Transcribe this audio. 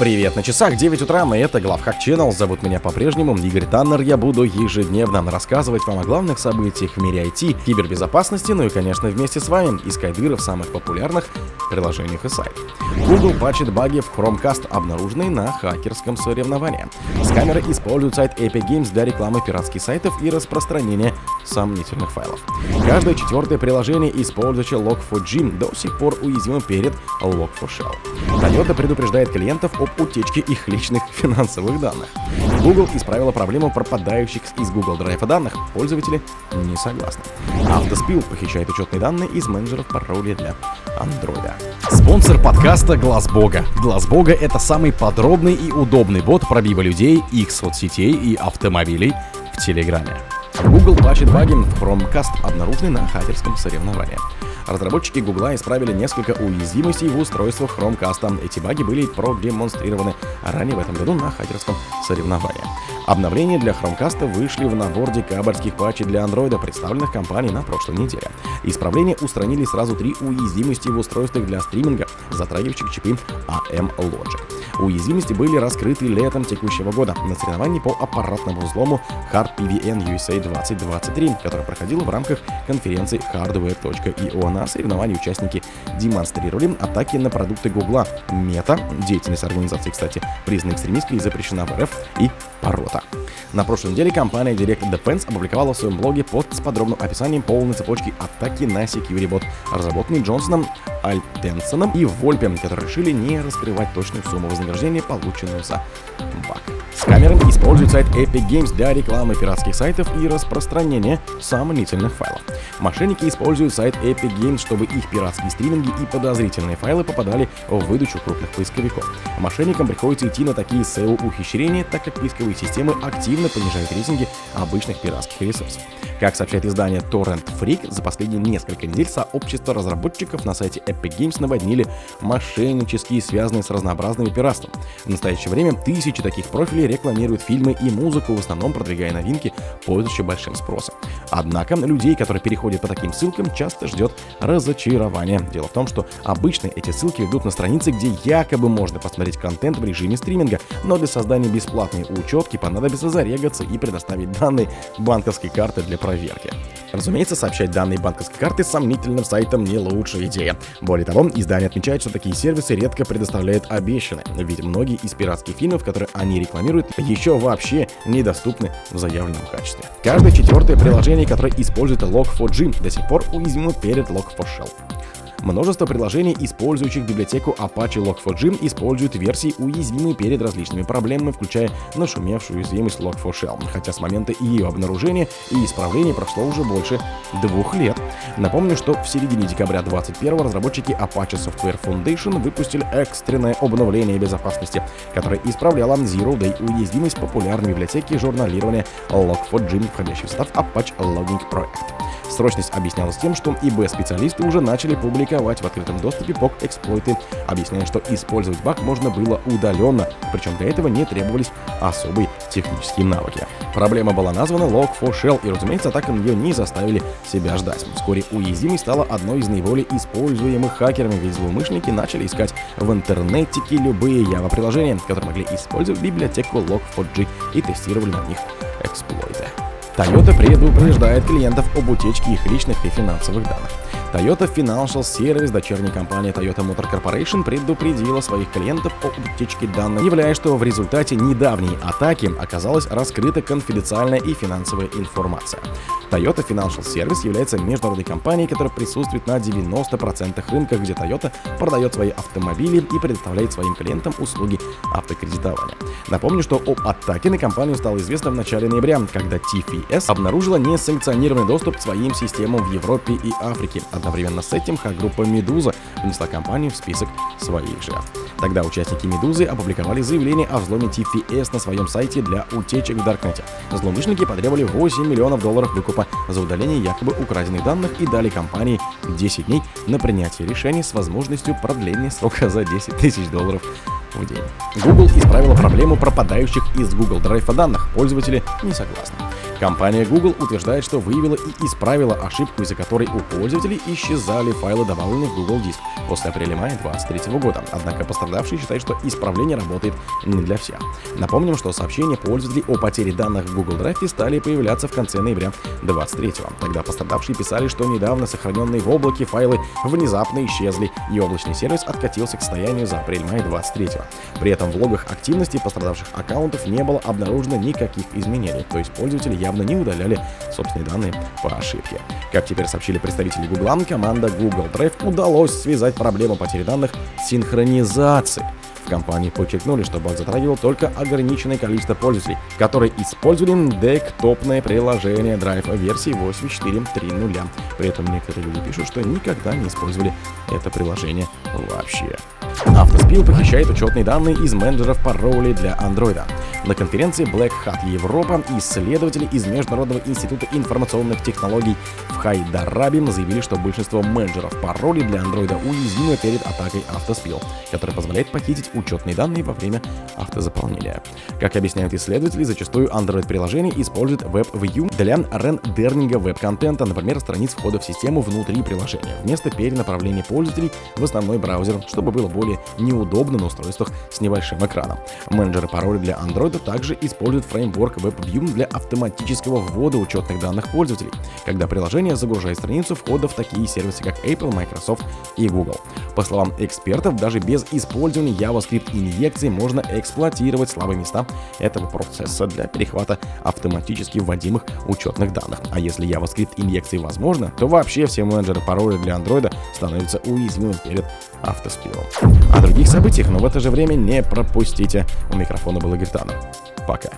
Привет на часах, 9 утра, и это Главхак Channel. Зовут меня по-прежнему Игорь Таннер. Я буду ежедневно рассказывать вам о главных событиях в мире IT, кибербезопасности, ну и, конечно, вместе с вами искать дыры в самых популярных приложениях и сайтах. Google патчит баги в Chromecast, обнаруженные на хакерском соревновании. Скамеры используют сайт Epic Games для рекламы пиратских сайтов и распространения сомнительных файлов. Каждое четвертое приложение, использующее Log4j, до сих пор уязвимо перед Log4Shell. Toyota предупреждает клиентов об утечке их личных финансовых данных. Google исправила проблему пропадающих из Google Drive данных. Пользователи не согласны. Автоспил похищает учетные данные из менеджеров пароля для Android. Спонсор подкаста Глаз Бога. Глаз Бога это самый подробный и удобный бот пробива людей, их соцсетей и автомобилей в Телеграме. Google патчит баги в Chromecast, обнаруженный на хакерском соревновании. Разработчики Гугла исправили несколько уязвимостей в устройствах Chromecast. Эти баги были продемонстрированы ранее в этом году на хакерском соревновании. Обновления для Chromecast вышли в набор декабрьских патчей для Android, представленных компанией на прошлой неделе. Исправления устранили сразу три уязвимости в устройствах для стриминга, затрагивающих чипы AM Logic. Уязвимости были раскрыты летом текущего года на соревновании по аппаратному взлому Hard PVN USA 2023, который проходил в рамках конференции Hardware.io. На соревновании участники демонстрировали атаки на продукты Гугла. Мета, деятельность организации, кстати, признана экстремистской и запрещена в РФ и Порота. На прошлой неделе компания Direct Defense опубликовала в своем блоге пост с подробным описанием полной цепочки атаки на SecuryBot, разработанный Джонсоном, Альтенсоном и Вольпем, которые решили не раскрывать точную сумму вознаграждения, полученную за баг. Скамеры используют сайт Epic Games для рекламы пиратских сайтов и распространения сомнительных файлов. Мошенники используют сайт Epic Games, чтобы их пиратские стриминги и подозрительные файлы попадали в выдачу крупных поисковиков. Мошенникам приходится идти на такие SEO-ухищрения, так как поисковые системы активно понижают рейтинги обычных пиратских ресурсов. Как сообщает издание Torrent Freak, за последние несколько недель сообщество разработчиков на сайте Epic Games наводнили мошеннические, связанные с разнообразными пиратством. В настоящее время тысячи таких профилей рекламируют фильмы и музыку, в основном продвигая новинки, пользующие большим спросом. Однако людей, которые переходят по таким ссылкам, часто ждет разочарование. Дело в том, что обычно эти ссылки ведут на страницы, где якобы можно посмотреть контент в режиме стриминга, но для создания бесплатной учетки понадобится зарегаться и предоставить данные банковской карты для проверки. Разумеется, сообщать данные банковской карты сомнительным сайтам не лучшая идея. Более того, издание отмечает, что такие сервисы редко предоставляют обещанные, ведь многие из пиратских фильмов, которые они рекламируют, еще вообще недоступны в заявленном качестве. Каждое четвертое приложение, которое использует Log4j, до сих пор уязвимо перед Log4Shell. Множество приложений, использующих библиотеку Apache Log4j, используют версии, уязвимые перед различными проблемами, включая нашумевшую уязвимость Log4Shell, хотя с момента ее обнаружения и исправления прошло уже больше двух лет. Напомню, что в середине декабря 2021 разработчики Apache Software Foundation выпустили экстренное обновление безопасности, которое исправляло Zero Day уязвимость популярной библиотеки журналирования Log4j, входящей в состав Apache Logging Project. Срочность объяснялась тем, что ИБ-специалисты уже начали публиковать в открытом доступе POC-эксплойты, объясняя, что использовать баг можно было удаленно, причем для этого не требовались особые технические навыки. Проблема была названа Log4Shell, и, разумеется, атака на нее не заставили себя ждать. Вскоре уязвимость стала одной из наиболее используемых хакерами, ведь злоумышленники начали искать в интернетике любые Java-приложения, которые могли использовать библиотеку Log4j и тестировали на них эксплойты. Toyota предупреждает клиентов об утечке их личных и финансовых данных. Toyota Financial Service, дочерняя компания Toyota Motor Corporation, предупредила своих клиентов о утечке данных, являя, что в результате недавней атаки оказалась раскрыта конфиденциальная и финансовая информация. Toyota Financial Service является международной компанией, которая присутствует на 90% рынках, где Toyota продает свои автомобили и предоставляет своим клиентам услуги автокредитования. Напомню, что об атаке на компанию стало известно в начале ноября, когда TFS обнаружила несанкционированный доступ к своим системам в Европе и Африке. Одновременно с этим хак-группа Медуза внесла компанию в список своих жертв. Тогда участники Медузы опубликовали заявление о взломе TFS на своем сайте для утечек в Даркнете. Злоумышленники потребовали 8 миллионов долларов выкупа за удаление якобы украденных данных и дали компании 10 дней на принятие решений с возможностью продления срока за 10 тысяч долларов в день. Google исправила проблему пропадающих из Google Drive данных. Пользователи не согласны. Компания Google утверждает, что выявила и исправила ошибку, из-за которой у пользователей исчезали файлы, добавленные в Google Диск после апреля-мая 2023 года. Однако пострадавший считает, что исправление работает не для всех. Напомним, что сообщения пользователей о потере данных в Google Drive стали появляться в конце ноября 2023. Тогда пострадавшие писали, что недавно сохраненные в облаке файлы внезапно исчезли, и облачный сервис откатился к состоянию за апрель-май 23. При этом в логах активности пострадавших аккаунтов не было обнаружено никаких изменений, то есть пользователи явно не удаляли собственные данные по ошибке. Как теперь сообщили представители Google, команда Google Drive удалось связать проблему потери данных синхронизации в компании подчеркнули, что баг затрагивал только ограниченное количество пользователей, которые использовали десктопное приложение Drive версии 84.3.0. При этом некоторые люди пишут, что никогда не использовали это приложение вообще. Автоспил похищает учетные данные из менеджеров паролей для Android. На конференции Black Hat Европа исследователи из Международного института информационных технологий в Хайдарабе заявили, что большинство менеджеров паролей для Android уязвимы перед атакой Автоспил, которая позволяет похитить учетные данные во время автозаполнения. Как объясняют исследователи, зачастую Android-приложение использует WebView для рендеринга веб-контента, например, страниц входа в систему внутри приложения, вместо перенаправления пользователей в основной браузер, чтобы было более неудобно на устройствах с небольшим экраном. Менеджеры паролей для Android также используют фреймворк WebView для автоматического ввода учетных данных пользователей, когда приложение загружает страницу входа в такие сервисы, как Apple, Microsoft и Google. По словам экспертов, даже без использования JavaScript инъекций можно эксплуатировать слабые места этого процесса для перехвата автоматически вводимых учетных данных. А если JavaScript инъекции возможно, то вообще все менеджеры паролей для Android становятся уязвимыми перед автоспилом. О других событиях, но в это же время не пропустите. У микрофона был Игорь. Пока.